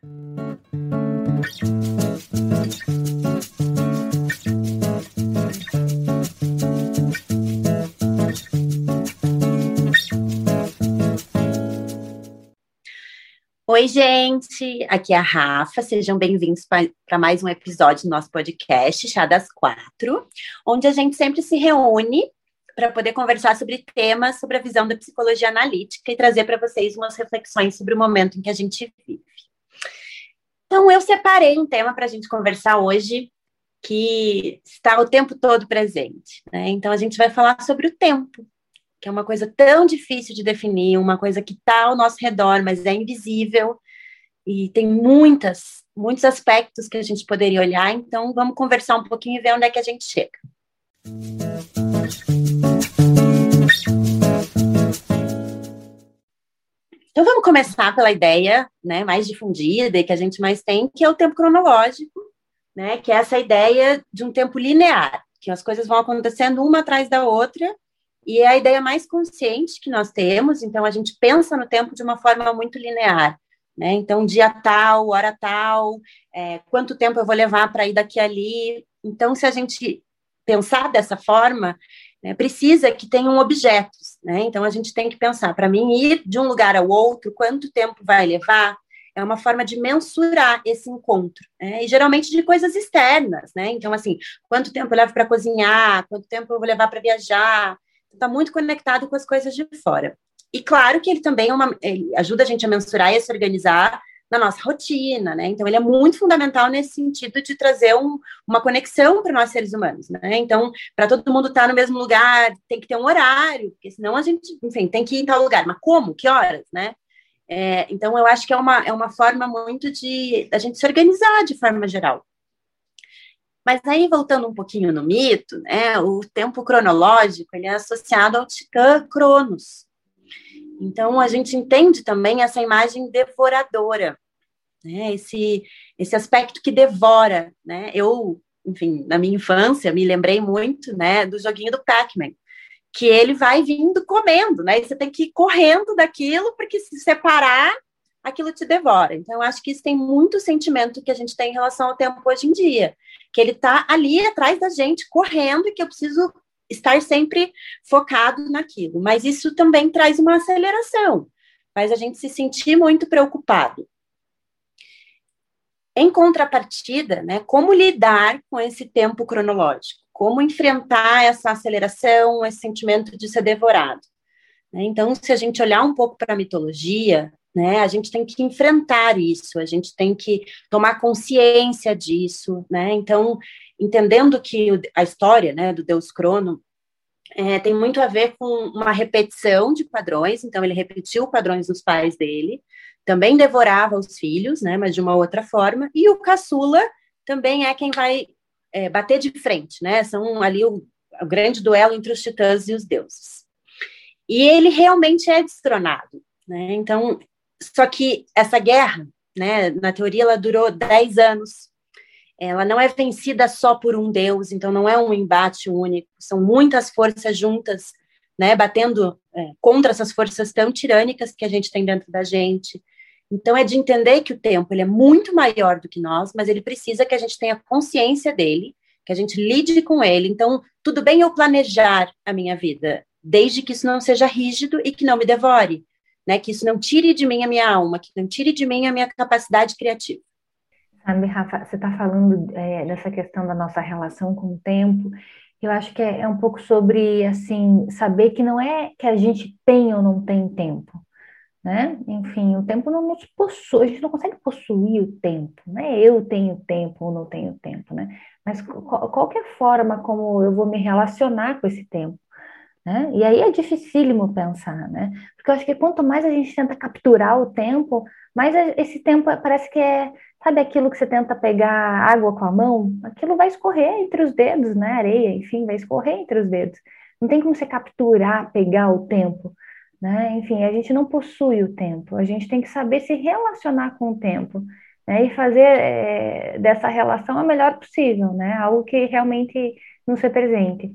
Oi, gente, aqui é a Rafa, sejam bem-vindos para mais um episódio do nosso podcast, Chá das Quatro, onde a gente sempre se reúne para poder conversar sobre temas sobre a visão da psicologia analítica e trazer para vocês umas reflexões sobre o momento em que a gente vive. Então, eu separei um tema para a gente conversar hoje que está o tempo todo presente. Né? Então, a gente vai falar sobre o tempo, que é uma coisa tão difícil de definir, uma coisa que está ao nosso redor, mas é invisível, e tem muitas, muitos aspectos que a gente poderia olhar, então vamos conversar um pouquinho e ver onde é que a gente chega. Então vamos começar pela ideia né, mais difundida e que a gente mais tem, que é o tempo cronológico, né, que é essa ideia de um tempo linear, que as coisas vão acontecendo uma atrás da outra e é a ideia mais consciente que nós temos, então a gente pensa no tempo de uma forma muito linear. Né? Então, dia tal, hora tal, é, quanto tempo eu vou levar para ir daqui ali. Então, se a gente pensar dessa forma, né, precisa que tenham objetos. Né? Então, a gente tem que pensar, para mim, ir de um lugar ao outro, quanto tempo vai levar, é uma forma de mensurar esse encontro, né? e geralmente de coisas externas, né? Então, assim, quanto tempo eu levo para cozinhar, quanto tempo eu vou levar para viajar, está muito conectado com as coisas de fora. E claro que ele também é uma, ele ajuda a gente a mensurar e a se organizar na nossa rotina, né? Então, ele é muito fundamental nesse sentido de trazer um, uma conexão para nós seres humanos, né? Então, para todo mundo estar tá no mesmo lugar, tem que ter um horário, porque senão a gente, enfim, tem que ir em tal lugar. Mas como? Que horas, né? É, então, eu acho que é uma, é uma forma muito de a gente se organizar de forma geral. Mas aí, voltando um pouquinho no mito, né, o tempo cronológico ele é associado ao titã Cronos. Então, a gente entende também essa imagem devoradora, né, esse, esse aspecto que devora. Né? Eu, enfim, na minha infância, me lembrei muito né, do joguinho do Pac-Man, que ele vai vindo comendo, né? E você tem que ir correndo daquilo, porque se separar, aquilo te devora. Então, eu acho que isso tem muito sentimento que a gente tem em relação ao tempo hoje em dia que ele está ali atrás da gente, correndo, e que eu preciso estar sempre focado naquilo. Mas isso também traz uma aceleração, faz a gente se sentir muito preocupado. Em contrapartida, né, como lidar com esse tempo cronológico? Como enfrentar essa aceleração, esse sentimento de ser devorado? Né? Então, se a gente olhar um pouco para a mitologia, né? A gente tem que enfrentar isso, a gente tem que tomar consciência disso, né? Então, entendendo que a história, né, do Deus Crono é, tem muito a ver com uma repetição de padrões, então ele repetiu padrões dos pais dele, também devorava os filhos, né, mas de uma outra forma, e o caçula também é quem vai é, bater de frente, né, são ali o, o grande duelo entre os titãs e os deuses. E ele realmente é destronado, né, então só que essa guerra, né, na teoria, ela durou 10 anos. Ela não é vencida só por um deus, então não é um embate único, são muitas forças juntas, né, batendo é, contra essas forças tão tirânicas que a gente tem dentro da gente. Então é de entender que o tempo ele é muito maior do que nós, mas ele precisa que a gente tenha consciência dele, que a gente lide com ele. Então, tudo bem eu planejar a minha vida, desde que isso não seja rígido e que não me devore né? Que isso não tire de mim a minha alma, que não tire de mim a minha capacidade criativa. Sabe, Rafa, você está falando é, dessa questão da nossa relação com o tempo. Eu acho que é, é um pouco sobre, assim, saber que não é que a gente tem ou não tem tempo, né? Enfim, o tempo não nos possui, a gente não consegue possuir o tempo, né? Eu tenho tempo ou não tenho tempo, né? Mas qual, qualquer forma como eu vou me relacionar com esse tempo, né? E aí é dificílimo pensar, né? Porque eu acho que quanto mais a gente tenta capturar o tempo, mais esse tempo parece que é, sabe aquilo que você tenta pegar água com a mão? Aquilo vai escorrer entre os dedos, né? Areia, enfim, vai escorrer entre os dedos. Não tem como você capturar, pegar o tempo, né? Enfim, a gente não possui o tempo, a gente tem que saber se relacionar com o tempo. Né, e fazer é, dessa relação a melhor possível, né? Algo que realmente nos represente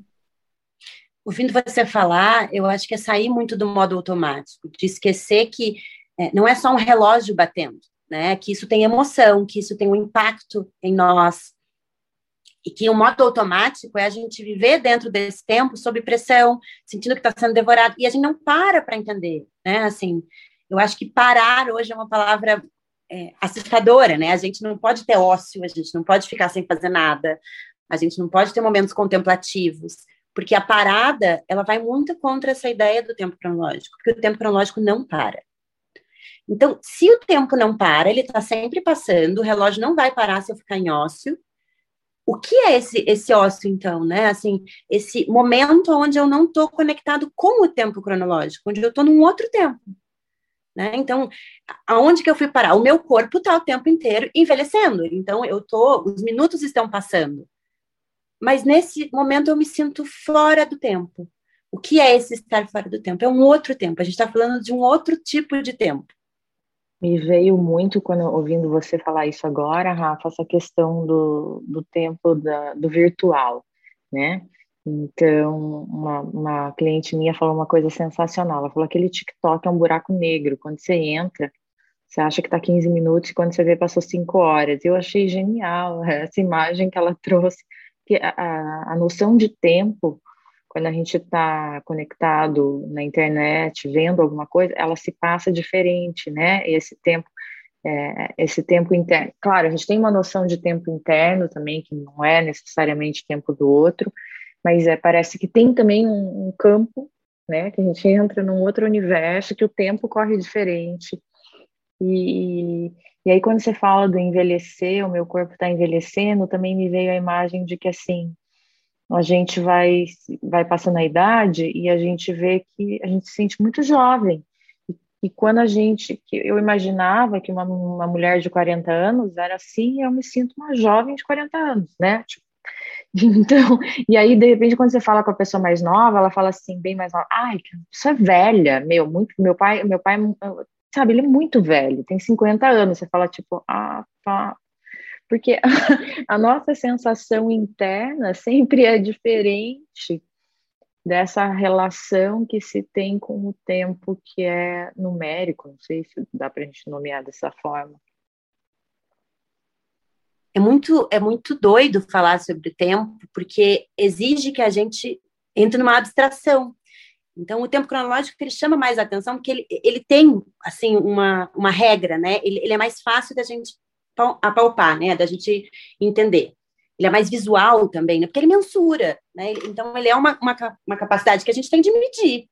ouvindo você falar, eu acho que é sair muito do modo automático, de esquecer que é, não é só um relógio batendo, né? Que isso tem emoção, que isso tem um impacto em nós. E que o modo automático é a gente viver dentro desse tempo sob pressão, sentindo que está sendo devorado, e a gente não para para entender, né? Assim, eu acho que parar hoje é uma palavra é, assustadora, né? A gente não pode ter ócio, a gente não pode ficar sem fazer nada, a gente não pode ter momentos contemplativos, porque a parada, ela vai muito contra essa ideia do tempo cronológico, porque o tempo cronológico não para. Então, se o tempo não para, ele está sempre passando, o relógio não vai parar se eu ficar em ócio. O que é esse, esse ócio, então, né? Assim, esse momento onde eu não estou conectado com o tempo cronológico, onde eu estou num outro tempo. Né? Então, aonde que eu fui parar? O meu corpo está o tempo inteiro envelhecendo. Então, eu tô, os minutos estão passando. Mas nesse momento eu me sinto fora do tempo. O que é esse estar fora do tempo? É um outro tempo. A gente está falando de um outro tipo de tempo. Me veio muito, quando ouvindo você falar isso agora, Rafa, essa questão do, do tempo da, do virtual, né? Então, uma, uma cliente minha falou uma coisa sensacional. Ela falou: aquele TikTok é um buraco negro. Quando você entra, você acha que está 15 minutos e quando você vê, passou 5 horas. Eu achei genial essa imagem que ela trouxe, que a, a, a noção de tempo quando a gente está conectado na internet, vendo alguma coisa, ela se passa diferente, né? Esse tempo, é, esse tempo interno. Claro, a gente tem uma noção de tempo interno também, que não é necessariamente tempo do outro, mas é, parece que tem também um, um campo, né? Que a gente entra num outro universo, que o tempo corre diferente. E, e aí, quando você fala do envelhecer, o meu corpo está envelhecendo, também me veio a imagem de que, assim, a gente vai, vai passando a idade e a gente vê que a gente se sente muito jovem. E, quando a gente, eu imaginava que uma, uma mulher de 40 anos era assim, eu me sinto uma jovem de 40 anos, né? Tipo, então, e aí, de repente, quando você fala com a pessoa mais nova, ela fala assim, bem mais nova, ai, isso é velha, meu, muito, meu pai, meu pai, sabe, ele é muito velho, tem 50 anos, você fala, tipo, ah, tá, porque a nossa sensação interna sempre é diferente dessa relação que se tem com o tempo que é numérico, não sei se dá para a gente nomear dessa forma. É muito, é muito doido falar sobre o tempo, porque exige que a gente entre numa abstração. Então, o tempo cronológico ele chama mais atenção, porque ele, ele tem, assim, uma, uma regra, né? Ele, ele é mais fácil da gente apalpar, né? Da gente entender. Ele é mais visual também, né? Porque ele mensura, né? Então, ele é uma, uma, uma capacidade que a gente tem de medir.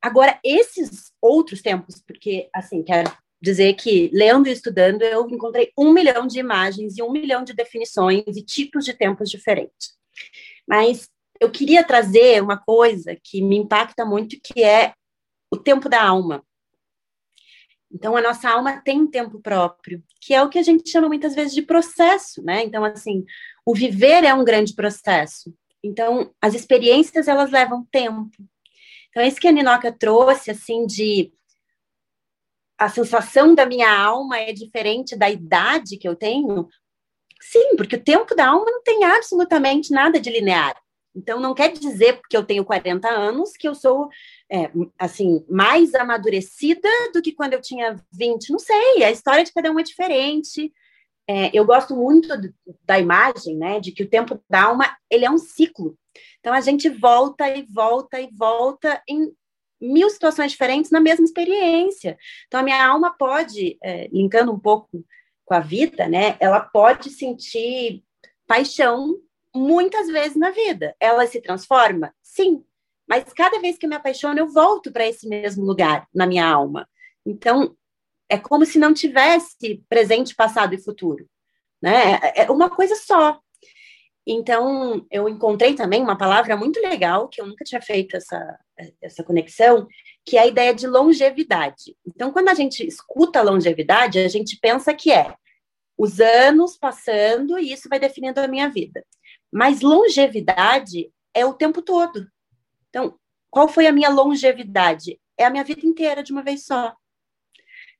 Agora, esses outros tempos, porque, assim, quero dizer que, lendo e estudando, eu encontrei um milhão de imagens e um milhão de definições e tipos de tempos diferentes. Mas eu queria trazer uma coisa que me impacta muito, que é o tempo da alma. Então, a nossa alma tem tempo próprio, que é o que a gente chama muitas vezes de processo, né? Então, assim, o viver é um grande processo. Então, as experiências, elas levam tempo. Então, é isso que a Ninoca trouxe, assim, de a sensação da minha alma é diferente da idade que eu tenho. Sim, porque o tempo da alma não tem absolutamente nada de linear. Então, não quer dizer, porque eu tenho 40 anos, que eu sou, é, assim, mais amadurecida do que quando eu tinha 20. Não sei, a história de cada um é diferente. É, eu gosto muito da imagem, né, de que o tempo da alma, ele é um ciclo. Então, a gente volta e volta e volta em mil situações diferentes na mesma experiência. Então, a minha alma pode, é, linkando um pouco com a vida, né, ela pode sentir paixão muitas vezes na vida. Ela se transforma? Sim. Mas cada vez que eu me apaixono, eu volto para esse mesmo lugar na minha alma. Então, é como se não tivesse presente, passado e futuro. Né? É, é uma coisa só. Então, eu encontrei também uma palavra muito legal, que eu nunca tinha feito essa, essa conexão, que é a ideia de longevidade. Então, quando a gente escuta longevidade, a gente pensa que é os anos passando e isso vai definindo a minha vida. Mas longevidade é o tempo todo. Então, qual foi a minha longevidade? É a minha vida inteira de uma vez só.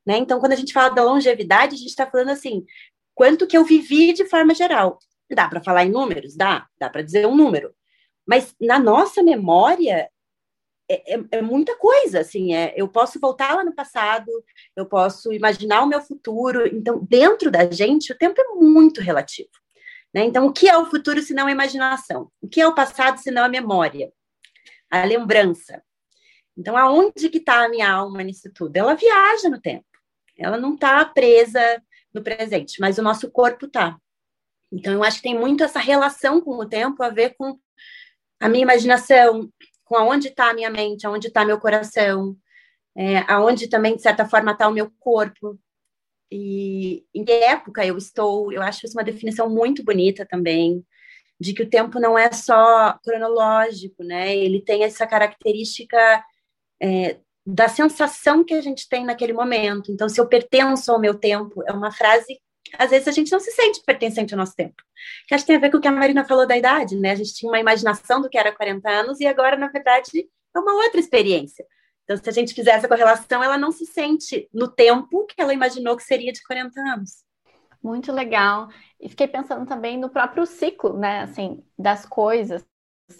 Né? Então, quando a gente fala da longevidade, a gente está falando assim, quanto que eu vivi de forma geral. Dá para falar em números? Dá, dá para dizer um número. Mas na nossa memória, é, é, é, muita coisa, assim, é, eu posso voltar lá no passado, eu posso imaginar o meu futuro, então, dentro da gente, o tempo é muito relativo, né? Então, o que é o futuro se não a imaginação? O que é o passado se não a memória? A lembrança. Então, aonde que está a minha alma nisso tudo? Ela viaja no tempo, ela não está presa no presente, mas o nosso corpo está. Então, eu acho que tem muito essa relação com o tempo a ver com a minha imaginação, com aonde está a minha mente, aonde está meu coração, é, aonde também, de certa forma, está o meu corpo. E em que época eu estou, eu acho isso uma definição muito bonita também, de que o tempo não é só cronológico, né? Ele tem essa característica é, da sensação que a gente tem naquele momento. Então, se eu pertenço ao meu tempo, é uma frase às vezes a gente não se sente pertencente ao nosso tempo. Que acho que tem a ver com o que a Marina falou da idade, né? A gente tinha uma imaginação do que era 40 anos e agora, na verdade, é uma outra experiência. Então, se a gente fizer essa correlação, ela não se sente no tempo que ela imaginou que seria de 40 anos. Muito legal. E fiquei pensando também no próprio ciclo, né? Assim, das coisas.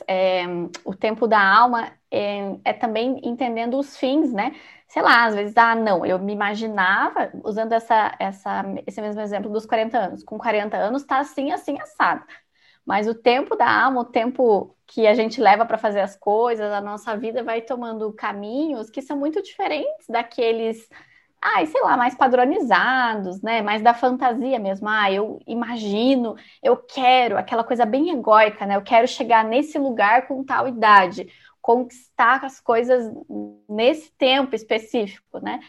É, o tempo da alma é, é, também entendendo os fins, né? sei lá, às vezes, ah, não, eu me imaginava, usando essa, essa, esse mesmo exemplo dos 40 anos, com 40 anos tá assim, assim, assado. Mas o tempo da alma, o tempo que a gente leva para fazer as coisas, a nossa vida vai tomando caminhos que são muito diferentes daqueles, ai, sei lá, mais padronizados, né? Mais da fantasia mesmo. Ah, eu imagino, eu quero, aquela coisa bem egóica, né? Eu quero chegar nesse lugar com tal idade conquistar as coisas nesse tempo específico, né?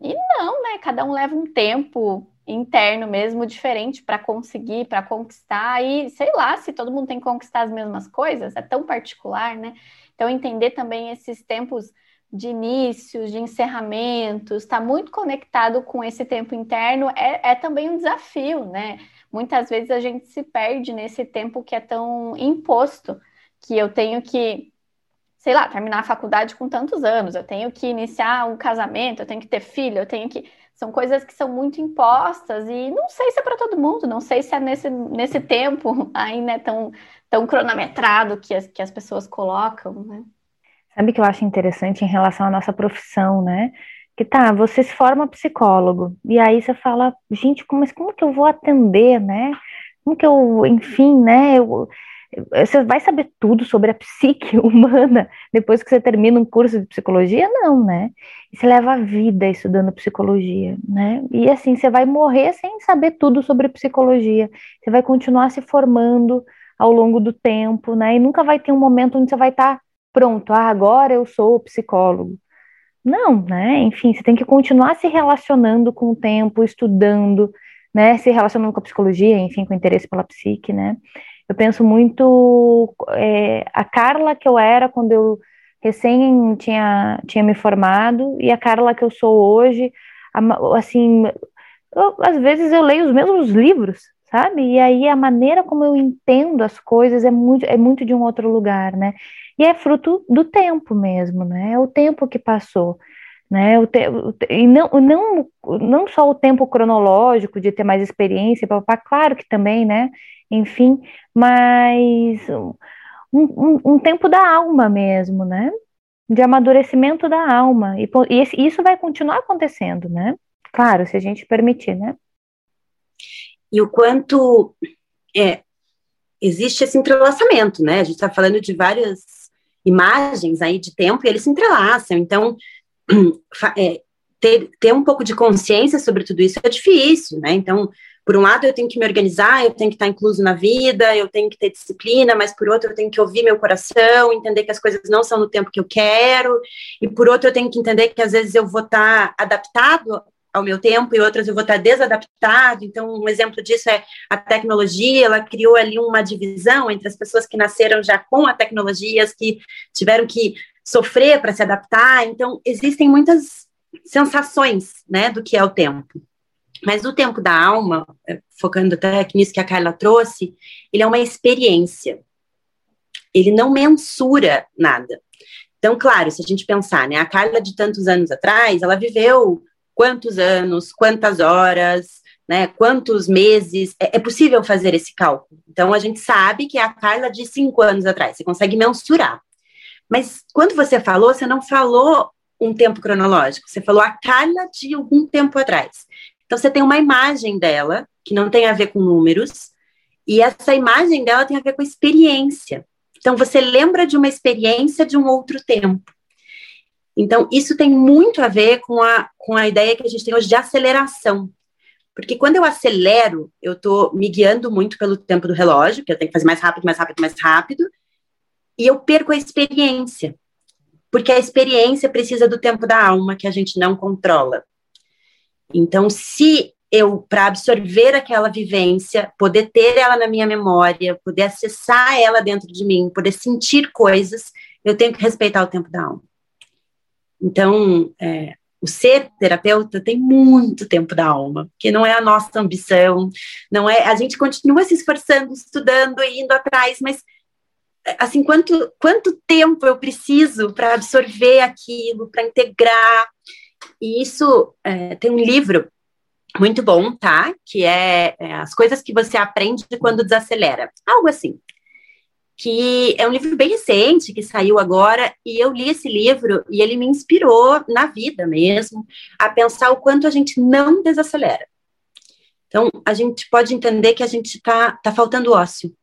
E não, né? Cada um leva um tempo interno mesmo diferente para conseguir, para conquistar e sei lá se todo mundo tem que conquistar as mesmas coisas, é tão particular, né? Então entender também esses tempos de inícios, de encerramentos, está muito conectado com esse tempo interno, é, é também um desafio, né? Muitas vezes a gente se perde nesse tempo que é tão imposto, que eu tenho que sei lá, terminar a faculdade com tantos anos, eu tenho que iniciar um casamento, eu tenho que ter filho, eu tenho que. São coisas que são muito impostas e não sei se é para todo mundo, não sei se é nesse, nesse tempo ainda é tão, tão cronometrado que as, que as pessoas colocam, né? Sabe que eu acho interessante em relação à nossa profissão, né? Que tá, você se forma psicólogo, e aí você fala, gente, mas como que eu vou atender, né? Como que eu, enfim, né? Eu, você vai saber tudo sobre a psique humana depois que você termina um curso de psicologia? Não, né? você leva a vida estudando psicologia, né? E assim, você vai morrer sem saber tudo sobre psicologia. Você vai continuar se formando ao longo do tempo, né? E nunca vai ter um momento onde você vai estar tá pronto, ah, agora eu sou psicólogo. Não, né? Enfim, você tem que continuar se relacionando com o tempo, estudando, né? Se relacionando com a psicologia, enfim, com o interesse pela psique, né? Eu penso muito é, a Carla que eu era quando eu recém tinha, tinha me formado e a Carla que eu sou hoje, assim, eu, às vezes eu leio os mesmos livros, sabe? E aí a maneira como eu entendo as coisas é muito, é muito de um outro lugar, né? E é fruto do tempo mesmo, né? É o tempo que passou né? O te, o te, e não, não, não só o tempo cronológico de ter mais experiência, papá, claro que também, né? Enfim, mas um, um, um, tempo da alma mesmo, né? De amadurecimento da alma. E, e isso vai continuar acontecendo, né? Claro, se a gente permitir, né? E o quanto é, existe esse entrelaçamento, né? A gente está falando de várias imagens aí de tempo e eles se entrelaçam. Então, é, ter, ter um pouco de consciência sobre tudo isso é difícil, né? Então, por um lado, eu tenho que me organizar, eu tenho que estar incluso na vida, eu tenho que ter disciplina, mas por outro, eu tenho que ouvir meu coração, entender que as coisas não são no tempo que eu quero, e por outro, eu tenho que entender que às vezes eu vou estar adaptado ao meu tempo e outras eu vou estar desadaptado. Então, um exemplo disso é a tecnologia, ela criou ali uma divisão entre as pessoas que nasceram já com a tecnologia, as que tiveram que sofrer para se adaptar. Então, existem muitas sensações, né, do que é o tempo. Mas o tempo da alma, focando até nisso que a Carla trouxe, ele é uma experiência. Ele não mensura nada. Então, claro, se a gente pensar, né, a Carla de tantos anos atrás, ela viveu quantos anos, quantas horas, né, quantos meses, é, é, possível fazer esse cálculo. Então, a gente sabe que é a Carla de cinco anos atrás, você consegue mensurar. Mas quando você falou, você não falou um tempo cronológico, você falou a Carla de algum tempo atrás. Então você tem uma imagem dela que não tem a ver com números, e essa imagem dela tem a ver com experiência. Então você lembra de uma experiência de um outro tempo. Então, isso tem muito a ver com a, com a ideia que a gente tem hoje de aceleração. Porque quando eu acelero, eu estou me guiando muito pelo tempo do relógio, que eu tenho que fazer mais rápido, mais rápido, mais rápido, e eu perco a experiência. Porque a experiência precisa do tempo da alma, que a gente não controla. Então, se eu, para absorver aquela vivência, poder ter ela na minha memória, poder acessar ela dentro de mim, poder sentir coisas, eu tenho que respeitar o tempo da alma. Então, é, o ser terapeuta tem muito tempo da alma, que não é a nossa ambição, não é. A gente continua se esforçando, estudando indo atrás, mas assim, quanto, quanto tempo eu preciso para absorver aquilo, para integrar? E isso é, tem um livro muito bom, tá? Que é, é, As Coisas que Você Aprende Quando Desacelera. Algo assim que é um livro bem recente, que saiu agora, e eu li esse livro e ele me inspirou na vida mesmo, a pensar o quanto a gente não desacelera. Então, a gente pode entender que a gente está tá faltando ócio,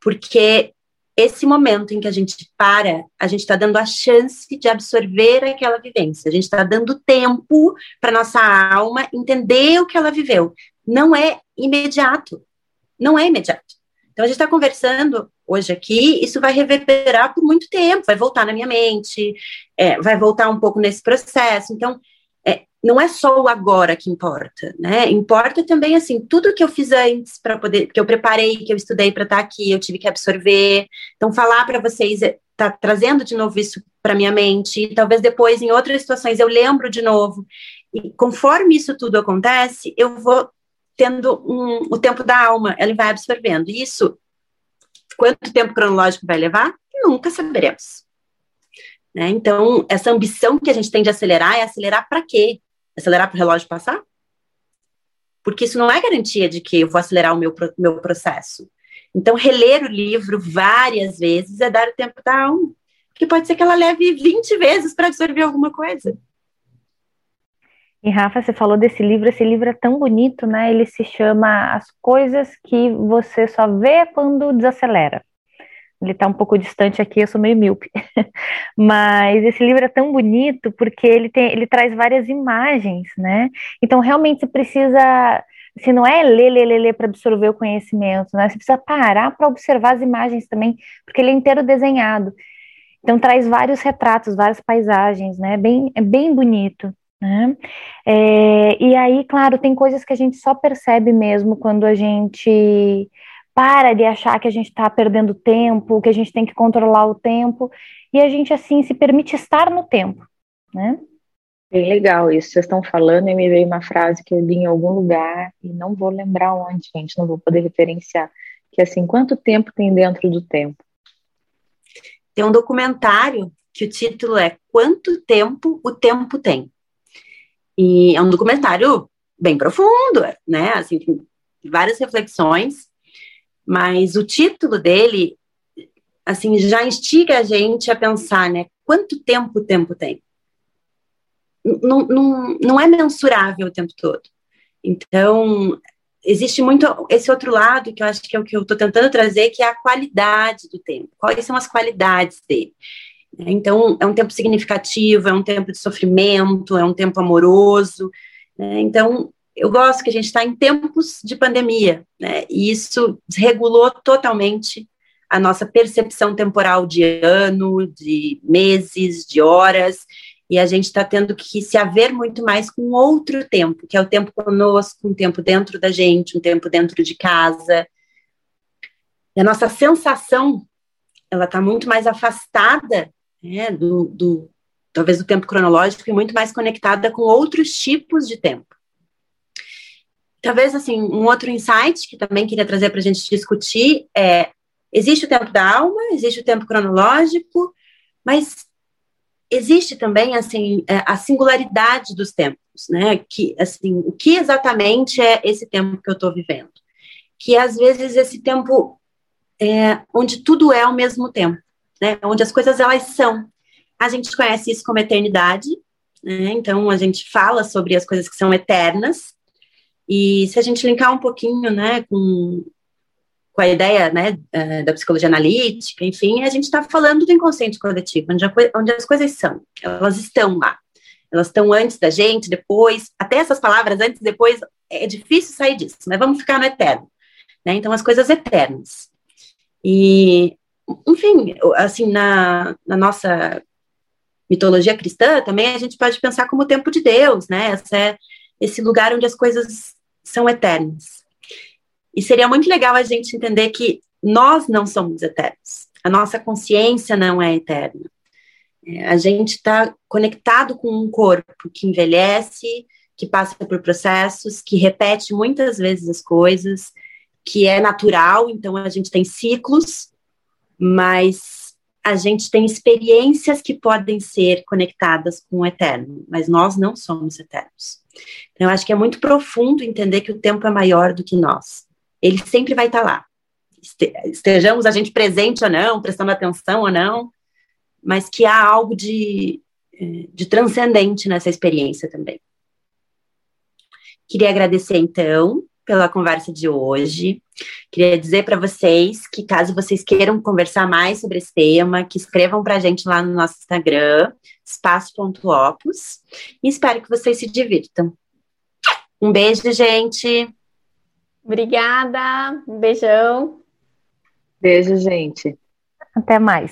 porque esse momento em que a gente para, a gente está dando a chance de absorver aquela vivência, a gente está dando tempo para nossa alma entender o que ela viveu. Não é imediato, não é imediato. Então, a gente está conversando hoje aqui, isso vai reverberar por muito tempo, vai voltar na minha mente, é, vai voltar um pouco nesse processo. Então, é, não é só o agora que importa, né? Importa também, assim, tudo que eu fiz antes para poder, que eu preparei, que eu estudei para estar tá aqui, eu tive que absorver. Então, falar para vocês, é, tá trazendo de novo isso para minha mente, e talvez depois, em outras situações, eu lembro de novo. E conforme isso tudo acontece, eu vou tendo um, o tempo da alma, ele vai absorvendo. Isso Quanto tempo cronológico vai levar? Nunca saberemos. Né? Então, essa ambição que a gente tem de acelerar é acelerar para quê? Acelerar para o relógio passar? Porque isso não é garantia de que eu vou acelerar o meu, meu processo. Então, reler o livro várias vezes é dar o tempo da alma. Porque pode ser que ela leve 20 vezes para absorver alguma coisa. E Rafa, você falou desse livro, esse livro é tão bonito, né? Ele se chama As Coisas que Você Só Vê Quando Desacelera. Ele está um pouco distante aqui, eu sou meio míope. Mas esse livro é tão bonito porque ele, tem, ele traz várias imagens, né? Então, realmente, você precisa. Se não é ler, ler, ler, ler para absorver o conhecimento, né? Você precisa parar para observar as imagens também, porque ele é inteiro desenhado. Então, traz vários retratos, várias paisagens, né? Bem, é bem bonito. Né? É, e aí, claro, tem coisas que a gente só percebe mesmo quando a gente para de achar que a gente está perdendo tempo, que a gente tem que controlar o tempo, e a gente, assim, se permite estar no tempo, né? Bem legal isso. Vocês estão falando e me veio uma frase que eu li em algum lugar e não vou lembrar onde, gente, não vou poder referenciar. Que é assim, quanto tempo tem dentro do tempo? Tem um documentário que o título é Quanto Tempo o Tempo Tem? E é um documentário bem profundo, né? Assim, tem várias reflexões, mas o título dele, assim, já instiga a gente a pensar, né? Quanto tempo o tempo tem? Não, não, não é mensurável o tempo todo. Então, existe muito esse outro lado que eu acho que é o que eu estou tentando trazer, que é a qualidade do tempo. Quais são as qualidades dele? Então, é um tempo significativo, é um tempo de sofrimento, é um tempo amoroso. Né? Então, eu gosto que a gente está em tempos de pandemia, né? e isso desregulou totalmente a nossa percepção temporal de ano, de meses, de horas, e a gente está tendo que se haver muito mais com outro tempo, que é o tempo conosco, um tempo dentro da gente, um tempo dentro de casa. E a nossa sensação, ela está muito mais afastada né, do, do, talvez do tempo cronológico e muito mais conectada com outros tipos de tempo. Talvez, assim, um outro insight que também queria trazer para a gente discutir é, existe o tempo da alma, existe o tempo cronológico, mas existe também, assim, é, a singularidade dos tempos, né, que, assim, o que exatamente é esse tempo que eu estou vivendo? Que, às vezes, esse tempo é, onde tudo é ao mesmo tempo né? Onde as coisas elas são. A gente conhece isso como eternidade, né? Então a gente fala sobre as coisas que são eternas. E se a gente linkar um pouquinho, né, com, com a ideia, né, eh, da psicologia analítica, enfim, a gente está falando do inconsciente coletivo, onde, a, onde as coisas são, elas estão lá. Elas estão antes da gente, depois, até essas palavras antes depois, é difícil sair disso, mas vamos ficar no eterno. Né? Então, as coisas eternas. E, enfim, assim, na, na nossa mitologia cristã, também a gente pode pensar como o tempo de Deus, né? É esse lugar onde as coisas são eternas. E seria muito legal a gente entender que nós não somos eternos. A nossa consciência não é eterna. É, a gente está conectado com um corpo que envelhece, que passa por processos, que repete muitas vezes as coisas, que é natural, então a gente tem ciclos, mas a gente tem experiências que podem ser conectadas com o eterno, mas nós não somos eternos. Então, eu acho que é muito profundo entender que o tempo é maior do que nós. Ele sempre vai estar lá. Estejamos a gente presente ou não, prestando atenção ou não, mas que há algo de, eh, de transcendente nessa experiência também. Queria agradecer, então, pela conversa de hoje. Queria dizer para vocês que, caso vocês queiram conversar mais sobre esse tema, que escrevam para a gente lá no nosso Instagram, espaço.opus, e espero que vocês se divirtam. Um beijo, gente. Obrigada, um beijão. Beijo, gente. Até mais.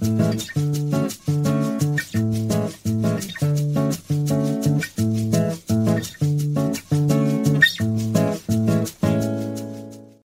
Thank you.